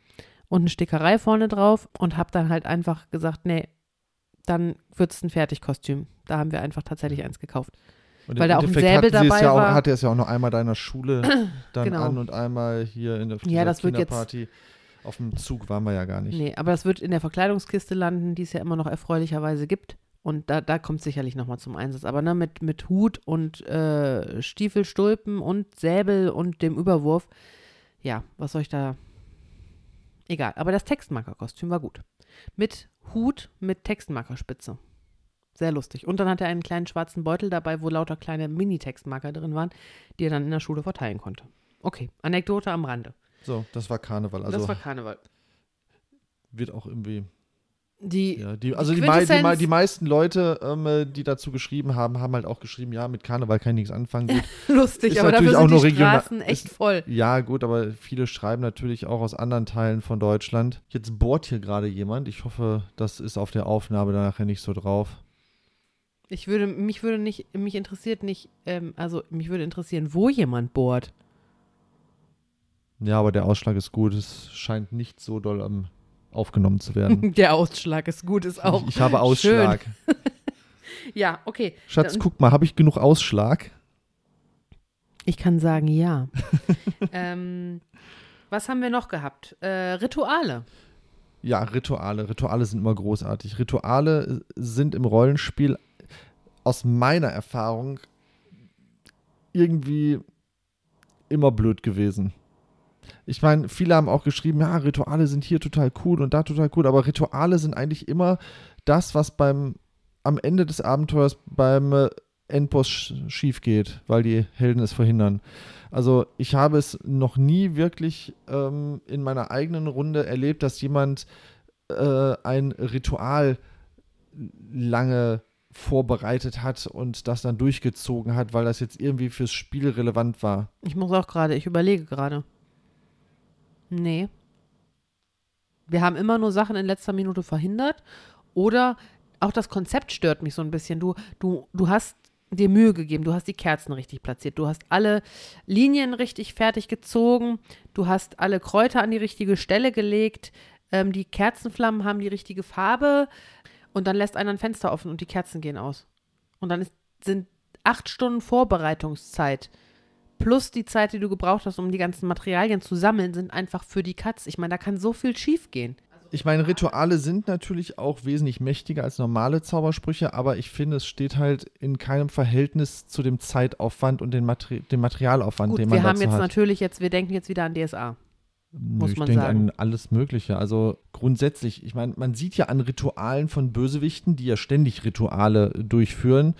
und eine Stickerei vorne drauf und habe dann halt einfach gesagt, nee, dann wird es ein Fertigkostüm. Da haben wir einfach tatsächlich eins gekauft. Und weil da auch ein Säbel dabei ja auch, war. Hatte es ja auch noch einmal deiner Schule dann Genau. an und einmal hier in der Ja, das wird jetzt-. Auf dem Zug waren wir ja gar nicht. Nee, aber das wird in der Verkleidungskiste landen, die es ja immer noch erfreulicherweise gibt. Und da, da kommt sicherlich nochmal zum Einsatz. Aber ne, mit, mit Hut und äh, Stiefelstulpen und Säbel und dem Überwurf, ja, was soll ich da. Egal, aber das Textmarkerkostüm war gut. Mit Hut mit Textmarkerspitze. Sehr lustig. Und dann hat er einen kleinen schwarzen Beutel dabei, wo lauter kleine Mini-Textmarker drin waren, die er dann in der Schule verteilen konnte. Okay, Anekdote am Rande. So, das war Karneval. Also das war Karneval. wird auch irgendwie. Die, Ja, die, also die, die, mei- die meisten Leute, ähm, äh, die dazu geschrieben haben, haben halt auch geschrieben, ja, mit Karneval kann ich nichts anfangen. Gut, lustig, Ist aber dafür natürlich sind auch nur die regional- Straßen echt ist- voll. ja, gut, aber viele schreiben natürlich auch aus anderen Teilen von Deutschland. Jetzt bohrt hier gerade jemand. Ich hoffe, das ist auf der Aufnahme nachher nicht so drauf. Ich würde, mich würde nicht, mich interessiert nicht, ähm, also mich würde interessieren, wo jemand bohrt. Ja, aber der Ausschlag ist gut. Es scheint nicht so doll am aufgenommen zu werden. Der Ausschlag ist gut, ist auch. ich, ich habe Ausschlag. Ja, okay. Schatz, Dann- guck mal, habe ich genug Ausschlag? Ich kann sagen, ja. ähm, was haben wir noch gehabt? Äh, Rituale. Ja, Rituale. Rituale sind immer großartig. Rituale sind im Rollenspiel aus meiner Erfahrung irgendwie immer blöd gewesen. Ich meine, viele haben auch geschrieben, ja, Rituale sind hier total cool und da total cool, aber Rituale sind eigentlich immer das, was beim am Ende des Abenteuers beim äh, Endboss sch schief geht, weil die Helden es verhindern. Also ich habe es noch nie wirklich ähm, in meiner eigenen Runde erlebt, dass jemand äh, ein Ritual lange vorbereitet hat und das dann durchgezogen hat, weil das jetzt irgendwie fürs Spiel relevant war. Ich muss auch gerade, ich überlege gerade. Nee. Wir haben immer nur Sachen in letzter Minute verhindert. Oder auch das Konzept stört mich so ein bisschen. Du, du, du hast dir Mühe gegeben, du hast die Kerzen richtig platziert, du hast alle Linien richtig fertig gezogen, du hast alle Kräuter an die richtige Stelle gelegt, ähm, die Kerzenflammen haben die richtige Farbe und dann lässt einer ein Fenster offen und die Kerzen gehen aus. Und dann ist, sind acht Stunden Vorbereitungszeit plus die Zeit, die du gebraucht hast, um die ganzen Materialien zu sammeln, sind einfach für die Katz. Ich meine, da kann so viel schief gehen. Ich meine, Rituale sind natürlich auch wesentlich mächtiger als normale Zaubersprüche, aber ich finde, es steht halt in keinem Verhältnis zu dem Zeitaufwand und dem, Materi dem Materialaufwand, Gut, den man wir haben jetzt hat. natürlich jetzt, wir denken jetzt wieder an DSA. Nö, muss ich man denke an alles Mögliche. Also grundsätzlich, ich meine, man sieht ja an Ritualen von Bösewichten, die ja ständig Rituale durchführen,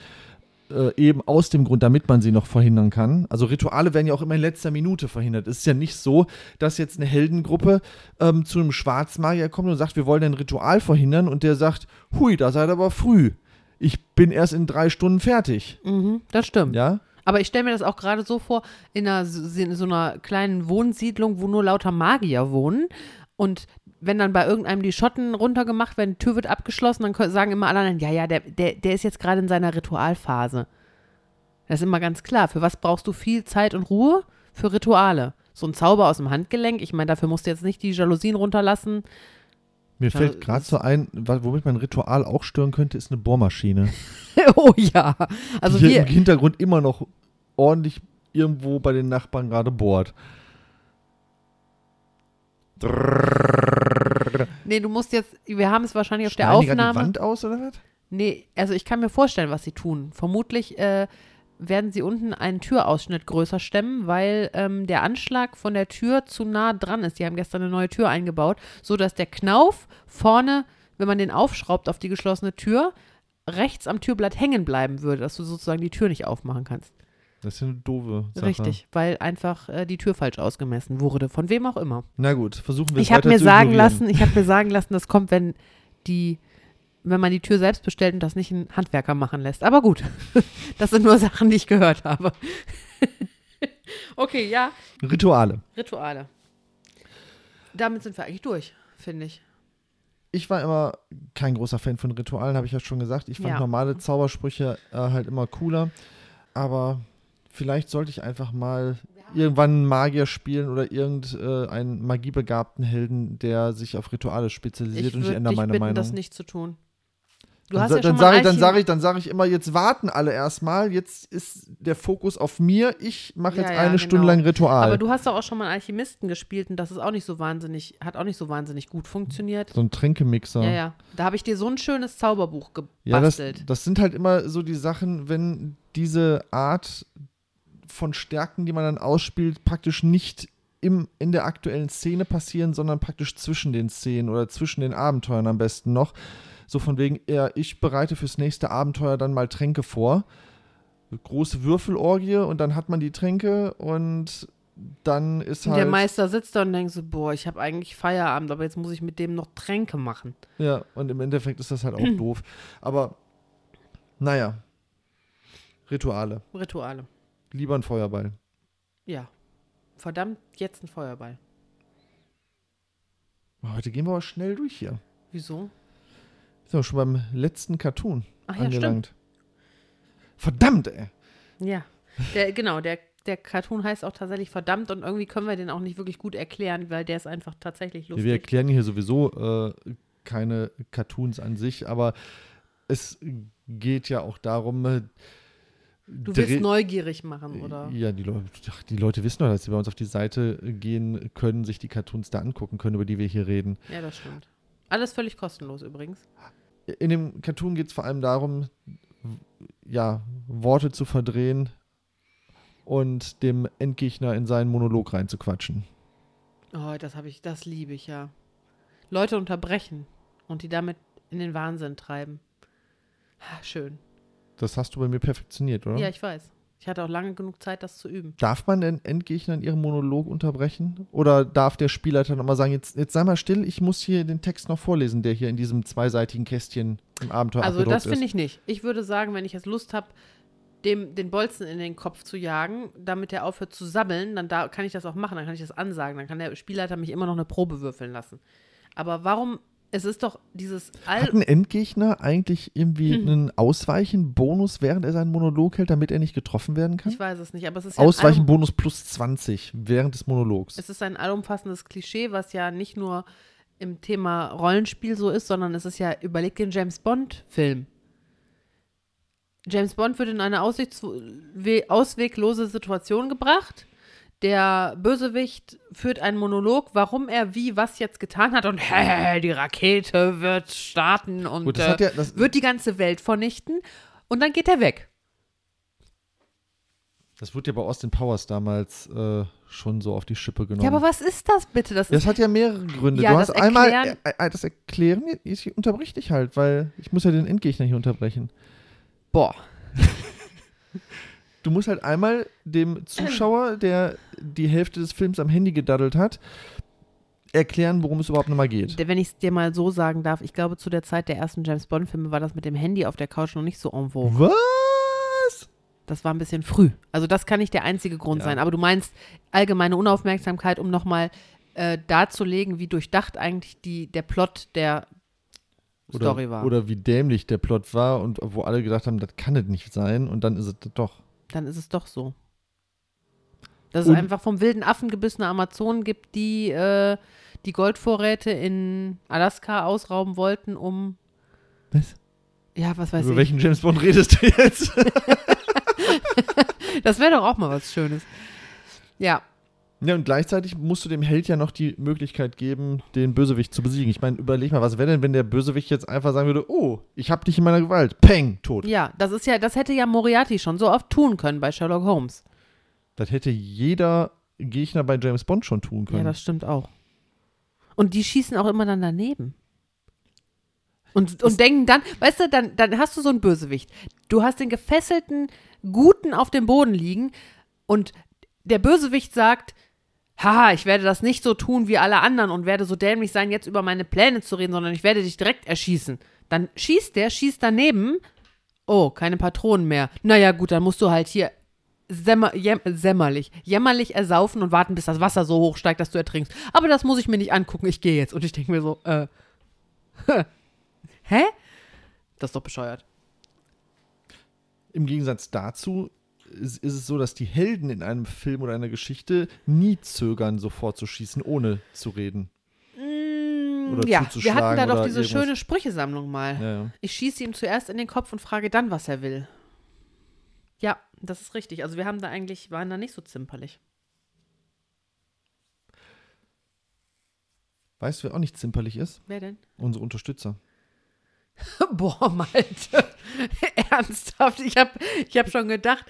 äh, eben aus dem Grund, damit man sie noch verhindern kann. Also Rituale werden ja auch immer in letzter Minute verhindert. Es ist ja nicht so, dass jetzt eine Heldengruppe ähm, zu einem Schwarzmagier kommt und sagt, wir wollen ein Ritual verhindern und der sagt, hui, da seid aber früh. Ich bin erst in drei Stunden fertig. Mhm, das stimmt. Ja? Aber ich stelle mir das auch gerade so vor, in, einer, in so einer kleinen Wohnsiedlung, wo nur lauter Magier wohnen. Und wenn dann bei irgendeinem die Schotten runtergemacht werden, die Tür wird abgeschlossen, dann können- sagen immer alle anderen, ja, ja, der, der, der ist jetzt gerade in seiner Ritualphase. Das ist immer ganz klar. Für was brauchst du viel Zeit und Ruhe? Für Rituale. So ein Zauber aus dem Handgelenk, ich meine, dafür musst du jetzt nicht die Jalousien runterlassen. Mir fällt gerade so ein, womit man ein Ritual auch stören könnte, ist eine Bohrmaschine. oh ja. Also die hier im Hintergrund immer noch ordentlich irgendwo bei den Nachbarn gerade bohrt. Nee, du musst jetzt, wir haben es wahrscheinlich auf der Aufnahme. die Wand aus oder was? Nee, also ich kann mir vorstellen, was sie tun. Vermutlich äh, werden sie unten einen Türausschnitt größer stemmen, weil ähm, der Anschlag von der Tür zu nah dran ist. Die haben gestern eine neue Tür eingebaut, sodass der Knauf vorne, wenn man den aufschraubt auf die geschlossene Tür, rechts am Türblatt hängen bleiben würde, dass du sozusagen die Tür nicht aufmachen kannst. Das ist ja eine doofe Sache. Richtig, weil einfach äh, die Tür falsch ausgemessen wurde, von wem auch immer. Na gut, versuchen wir es Ich habe weiter mir zu sagen ignorieren. lassen, ich habe mir sagen lassen, das kommt, wenn die, wenn man die Tür selbst bestellt und das nicht ein Handwerker machen lässt. Aber gut, das sind nur Sachen, die ich gehört habe. okay, ja, Rituale. Rituale. Damit sind wir eigentlich durch, finde ich. Ich war immer kein großer Fan von Ritualen, habe ich ja schon gesagt. Ich fand Ja. normale Zaubersprüche äh, halt immer cooler. Aber vielleicht sollte ich einfach mal irgendwann einen Magier spielen oder irgendeinen magiebegabten Helden, der sich auf Rituale spezialisiert Ich und ich ändere meine bitten, Meinung. das nicht zu tun. Du dann ja dann sage ich, sage ich, dann sage ich immer, jetzt warten alle erstmal. Jetzt ist der Fokus auf mir. Ich mache Ja, jetzt ja, eine genau. Stunde lang Ritual. Aber du hast doch auch schon mal Alchemisten gespielt und das ist auch nicht so wahnsinnig, hat auch nicht so wahnsinnig gut funktioniert. so ein Tränkemixer. Ja, ja. Da habe ich dir so ein schönes Zauberbuch Ja, das, gebastelt. das sind halt immer so die Sachen, wenn diese Art von Stärken, die man dann ausspielt, praktisch nicht im, in der aktuellen Szene passieren, sondern praktisch zwischen den Szenen oder zwischen den Abenteuern am besten noch. So von wegen, ja, ich bereite fürs nächste Abenteuer dann mal Tränke vor. Große Würfelorgie und dann hat man die Tränke und dann ist Und halt. der Meister sitzt da und denkt so, boah, ich habe eigentlich Feierabend, aber jetzt muss ich mit dem noch Tränke machen. Ja, und im Endeffekt ist das halt auch doof. Aber naja. Rituale. Rituale. Lieber ein Feuerball. Ja. Verdammt, jetzt ein Feuerball. Heute gehen wir aber schnell durch hier. Wieso? Sind wir schon beim letzten Cartoon Ach ja, angelangt. Verdammt, ey. Ja. Der, genau, der, der Cartoon heißt auch tatsächlich verdammt und irgendwie können wir den auch nicht wirklich gut erklären, weil der ist einfach tatsächlich lustig. Wir erklären hier sowieso äh, keine Cartoons an sich, aber es geht ja auch darum, äh, du willst neugierig machen, oder? Ja, die, ach, die Leute wissen doch, dass sie bei uns auf die Seite gehen können, sich die Cartoons da angucken können, über die wir hier reden. Ja, das stimmt. Alles völlig kostenlos übrigens. In dem Cartoon geht es vor allem darum, ja, Worte zu verdrehen und dem Endgegner in seinen Monolog reinzuquatschen. Oh, das habe ich, das liebe ich ja. Leute unterbrechen und die damit in den Wahnsinn treiben. Ah, Schön. Das hast du bei mir perfektioniert, oder? Ja, ich weiß. Ich hatte auch lange genug Zeit, das zu üben. Darf man den Endgegner in ihrem Monolog unterbrechen? Oder darf der Spielleiter nochmal sagen, jetzt, jetzt sei mal still, ich muss hier den Text noch vorlesen, der hier in diesem zweiseitigen Kästchen im Abenteuer Also das finde ich nicht. Ich würde sagen, wenn ich jetzt Lust habe, dem den Bolzen in den Kopf zu jagen, damit er aufhört zu sabbeln, dann da kann ich das auch machen, dann kann ich das ansagen, dann kann der Spielleiter mich immer noch eine Probe würfeln lassen. Aber warum? Es ist doch dieses All Hat ein Endgegner eigentlich irgendwie Mhm. einen Ausweichen-Bonus, während er seinen Monolog hält, damit er nicht getroffen werden kann? ich weiß es nicht, aber es ist ja Ausweichen-Bonus plus 20 während des Monologs. Es ist ein allumfassendes Klischee, was ja nicht nur im Thema Rollenspiel so ist, sondern es ist ja, überleg den James Bond-Film. James Bond wird in eine ausweglose Situation gebracht. Der Bösewicht führt einen Monolog, warum er wie was jetzt getan hat und hä, die Rakete wird starten und Gut, das äh, ja, wird die ganze Welt vernichten und dann geht er weg. das wurde ja bei Austin Powers damals äh, schon so auf die Schippe genommen. Ja, aber was ist das bitte? Das Das hat ja mehrere Gründe. Ja, du das hast einmal Erklären- äh, äh, das Erklären, ich unterbrich dich halt, weil ich muss ja den Endgegner hier unterbrechen. boah. Du musst halt einmal dem Zuschauer, der die Hälfte des Films am Handy gedaddelt hat, erklären, worum es überhaupt nochmal geht. Wenn ich es dir mal so sagen darf, ich glaube, zu der Zeit der ersten James Bond-Filme war das mit dem Handy auf der Couch noch nicht so en vogue. Was? Das war ein bisschen früh. Also das kann nicht der einzige Grund Ja. sein. Aber du meinst allgemeine Unaufmerksamkeit, um nochmal äh, darzulegen, wie durchdacht eigentlich die, der Plot der Oder, Story war. oder wie dämlich der Plot war und wo alle gedacht haben, das kann es nicht sein und dann ist es doch. Dann ist es doch so. Dass es Und- einfach vom wilden Affen gebissene Amazonen gibt, die äh, die Goldvorräte in Alaska ausrauben wollten, um, Was? ja, was weiß Über ich. welchen James Bond redest du jetzt? Das wäre doch auch mal was Schönes. Ja, ja, und gleichzeitig musst du dem Held ja noch die Möglichkeit geben, den Bösewicht zu besiegen. Ich meine, überleg mal, was wäre denn, wenn der Bösewicht jetzt einfach sagen würde, oh, ich hab dich in meiner Gewalt. Peng, tot. ja, das ist ja, das hätte ja Moriarty schon so oft tun können bei Sherlock Holmes. Das hätte jeder Gegner bei James Bond schon tun Ja, können. das stimmt auch. Und die schießen auch immer dann daneben. Und, und denken dann, weißt du, dann, dann hast du so einen Bösewicht. Du hast den gefesselten Guten auf dem Boden liegen und der Bösewicht sagt, haha, ich werde das nicht so tun wie alle anderen und werde so dämlich sein, jetzt über meine Pläne zu reden, sondern ich werde dich direkt erschießen. Dann schießt der, schießt daneben. Oh, keine Patronen mehr. Naja, gut, dann musst du halt hier sämmerlich, jämmerlich ersaufen und warten, bis das Wasser so hoch steigt, dass du ertrinkst. Aber das muss ich mir nicht angucken, ich gehe jetzt. Und ich denke mir so, äh, hä? Das ist doch bescheuert. Im Gegensatz dazu ist, ist es so, dass die Helden in einem Film oder einer Geschichte nie zögern, sofort zu schießen, ohne zu reden. Oder Mm, ja, wir hatten da doch oder diese irgendwas. schöne Sprüchesammlung mal. Ja, ja. Ich schieße ihm zuerst in den Kopf und frage dann, was er will. Ja, das ist richtig. Also wir haben da eigentlich, waren da nicht so zimperlich. Weißt du, wer auch nicht zimperlich ist? Wer denn? Unsere Unterstützer. Boah, Malte. Ernsthaft. Ich habe ich hab schon gedacht,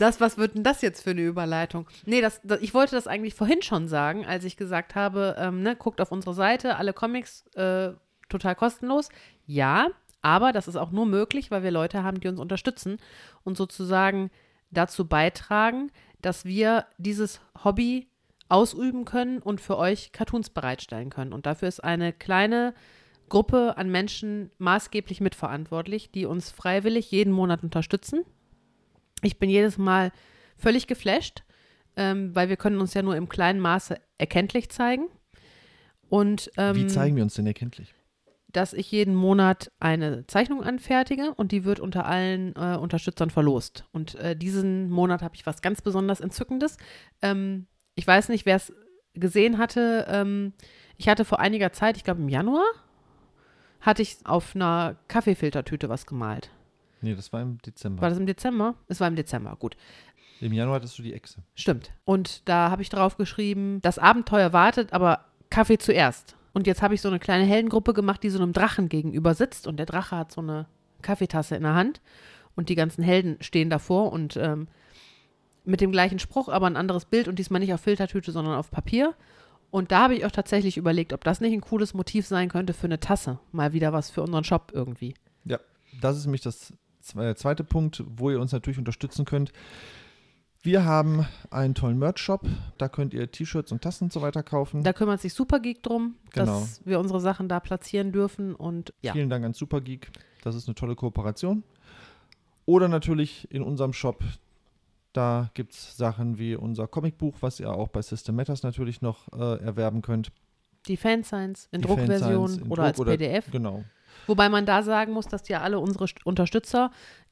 das, was wird denn das jetzt für eine Überleitung? Nee, das, das, ich wollte das eigentlich vorhin schon sagen, als ich gesagt habe, ähm, ne, guckt auf unsere Seite, alle Comics äh, total kostenlos. Ja, aber das ist auch nur möglich, weil wir Leute haben, die uns unterstützen und sozusagen dazu beitragen, dass wir dieses Hobby ausüben können und für euch Cartoons bereitstellen können. Und dafür ist eine kleine Gruppe an Menschen maßgeblich mitverantwortlich, die uns freiwillig jeden Monat unterstützen. Ich bin jedes Mal völlig geflasht, ähm, weil wir können uns ja nur im kleinen Maße erkenntlich zeigen. Und ähm, Wie zeigen wir uns denn erkenntlich? dass ich jeden Monat eine Zeichnung anfertige und die wird unter allen äh, Unterstützern verlost. Und äh, diesen Monat habe ich was ganz besonders Entzückendes. Ähm, ich weiß nicht, wer es gesehen hatte. Ähm, ich hatte vor einiger Zeit, ich glaube im Januar, hatte ich auf einer Kaffeefiltertüte was gemalt. Nee, das war im Dezember. War das im Dezember? Es war im Dezember, gut. Im Januar hattest du die Echse. Stimmt. Und da habe ich drauf geschrieben, das Abenteuer wartet, aber Kaffee zuerst. Und jetzt habe ich so eine kleine Heldengruppe gemacht, die so einem Drachen gegenüber sitzt und der Drache hat so eine Kaffeetasse in der Hand und die ganzen Helden stehen davor und ähm, mit dem gleichen Spruch, aber ein anderes Bild und diesmal nicht auf Filtertüte, sondern auf Papier. Und da habe ich auch tatsächlich überlegt, ob das nicht ein cooles Motiv sein könnte für eine Tasse. Mal wieder was für unseren Shop irgendwie. Ja, das ist nämlich das zweite Punkt, wo ihr uns natürlich unterstützen könnt. Wir haben einen tollen Merch-Shop. Da könnt ihr T-Shirts und Tassen und so weiter kaufen. Da kümmert sich Supergeek drum, Genau. dass wir unsere Sachen da platzieren dürfen und ja. Vielen Dank an Supergeek. Das ist eine tolle Kooperation. Oder natürlich in unserem Shop. Da gibt es Sachen wie unser Comicbuch, was ihr auch bei System Matters natürlich noch äh, erwerben könnt. Die Fansigns in Die Druckversion Fansigns in oder Druck als oder- PDF. Genau. Wobei man da sagen muss, dass ja alle unsere St- Unterstützer,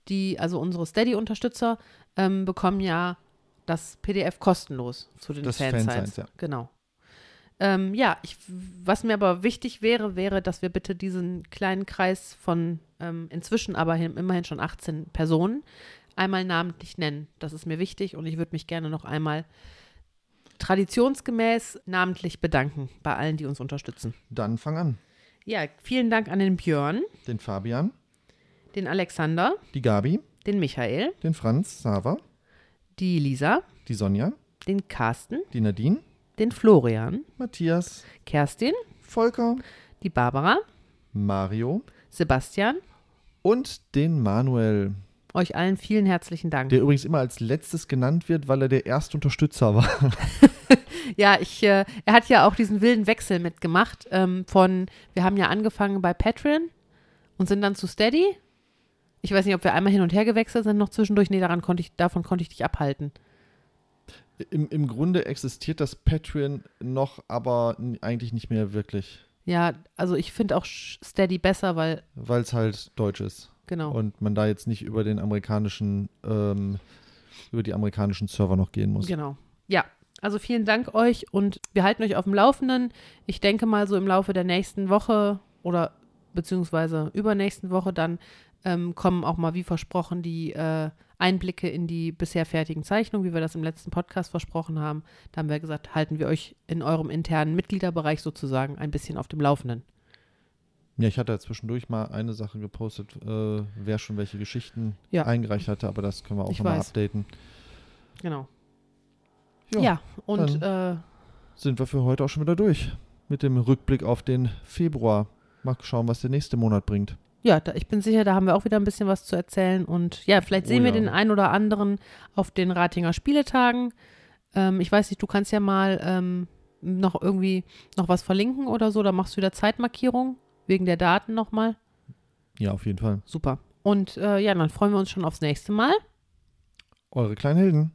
die, also unsere Steady-Unterstützer, ähm, bekommen ja das PDF kostenlos zu den Das Fansigns. Fansigns, ja. Genau. Ähm, ja, ich, was mir aber wichtig wäre, wäre, dass wir bitte diesen kleinen Kreis von ähm, inzwischen aber hin, immerhin schon 18 Personen einmal namentlich nennen. Das ist mir wichtig und ich würde mich gerne noch einmal traditionsgemäß namentlich bedanken bei allen, die uns unterstützen. Dann fang an. Ja, vielen Dank an den Björn, Den Fabian, den Alexander, die Gabi, den Michael, den Franz, Sava, die Lisa, die Sonja, den Carsten, die Nadine, den Florian, Matthias, Kerstin, Volker, die Barbara, Mario. Sebastian. und den Manuel, Euch allen vielen herzlichen Dank. der übrigens immer als letztes genannt wird, weil er der erste Unterstützer war. Ja, ich, äh, er hat ja auch diesen wilden Wechsel mitgemacht ähm, von, wir haben ja angefangen bei Patreon und sind dann zu Steady. Ich weiß nicht, ob wir einmal hin und her gewechselt sind noch zwischendurch. Nee, daran konnte ich, davon konnte ich dich abhalten. Im, Im Grunde existiert das Patreon noch, aber eigentlich nicht mehr wirklich, Ja, also ich finde auch Steady besser, weil, weil es halt Deutsch ist genau. und man da jetzt nicht über den amerikanischen, ähm, über die amerikanischen Server noch gehen muss. Genau. ja, also vielen Dank euch und wir halten euch auf dem Laufenden. Ich denke mal so im Laufe der nächsten Woche oder beziehungsweise übernächsten Woche dann ähm, kommen auch mal wie versprochen die äh, Einblicke in die bisher fertigen Zeichnungen, wie wir das im letzten Podcast versprochen haben. Da haben wir gesagt, halten wir euch in eurem internen Mitgliederbereich sozusagen ein bisschen auf dem Laufenden. Ja, ich hatte zwischendurch mal eine Sache gepostet, äh, wer schon welche Geschichten ja. eingereicht hatte, aber das können wir auch nochmal updaten. Genau. Ja, ja und äh, sind wir für heute auch schon wieder durch mit dem Rückblick auf den Februar. Mal schauen, was der nächste Monat bringt. Ja, da, ich bin sicher, da haben wir auch wieder ein bisschen was zu erzählen. Und ja, vielleicht sehen oh, wir den einen oder anderen auf den Ratinger Spieletagen. Ähm, ich weiß nicht, du kannst ja mal ähm, noch irgendwie noch was verlinken oder so. Da machst du wieder Zeitmarkierung wegen der Daten nochmal. Ja, auf jeden Fall. Super. Und äh, ja, dann freuen wir uns schon aufs nächste Mal. Eure kleinen Helden.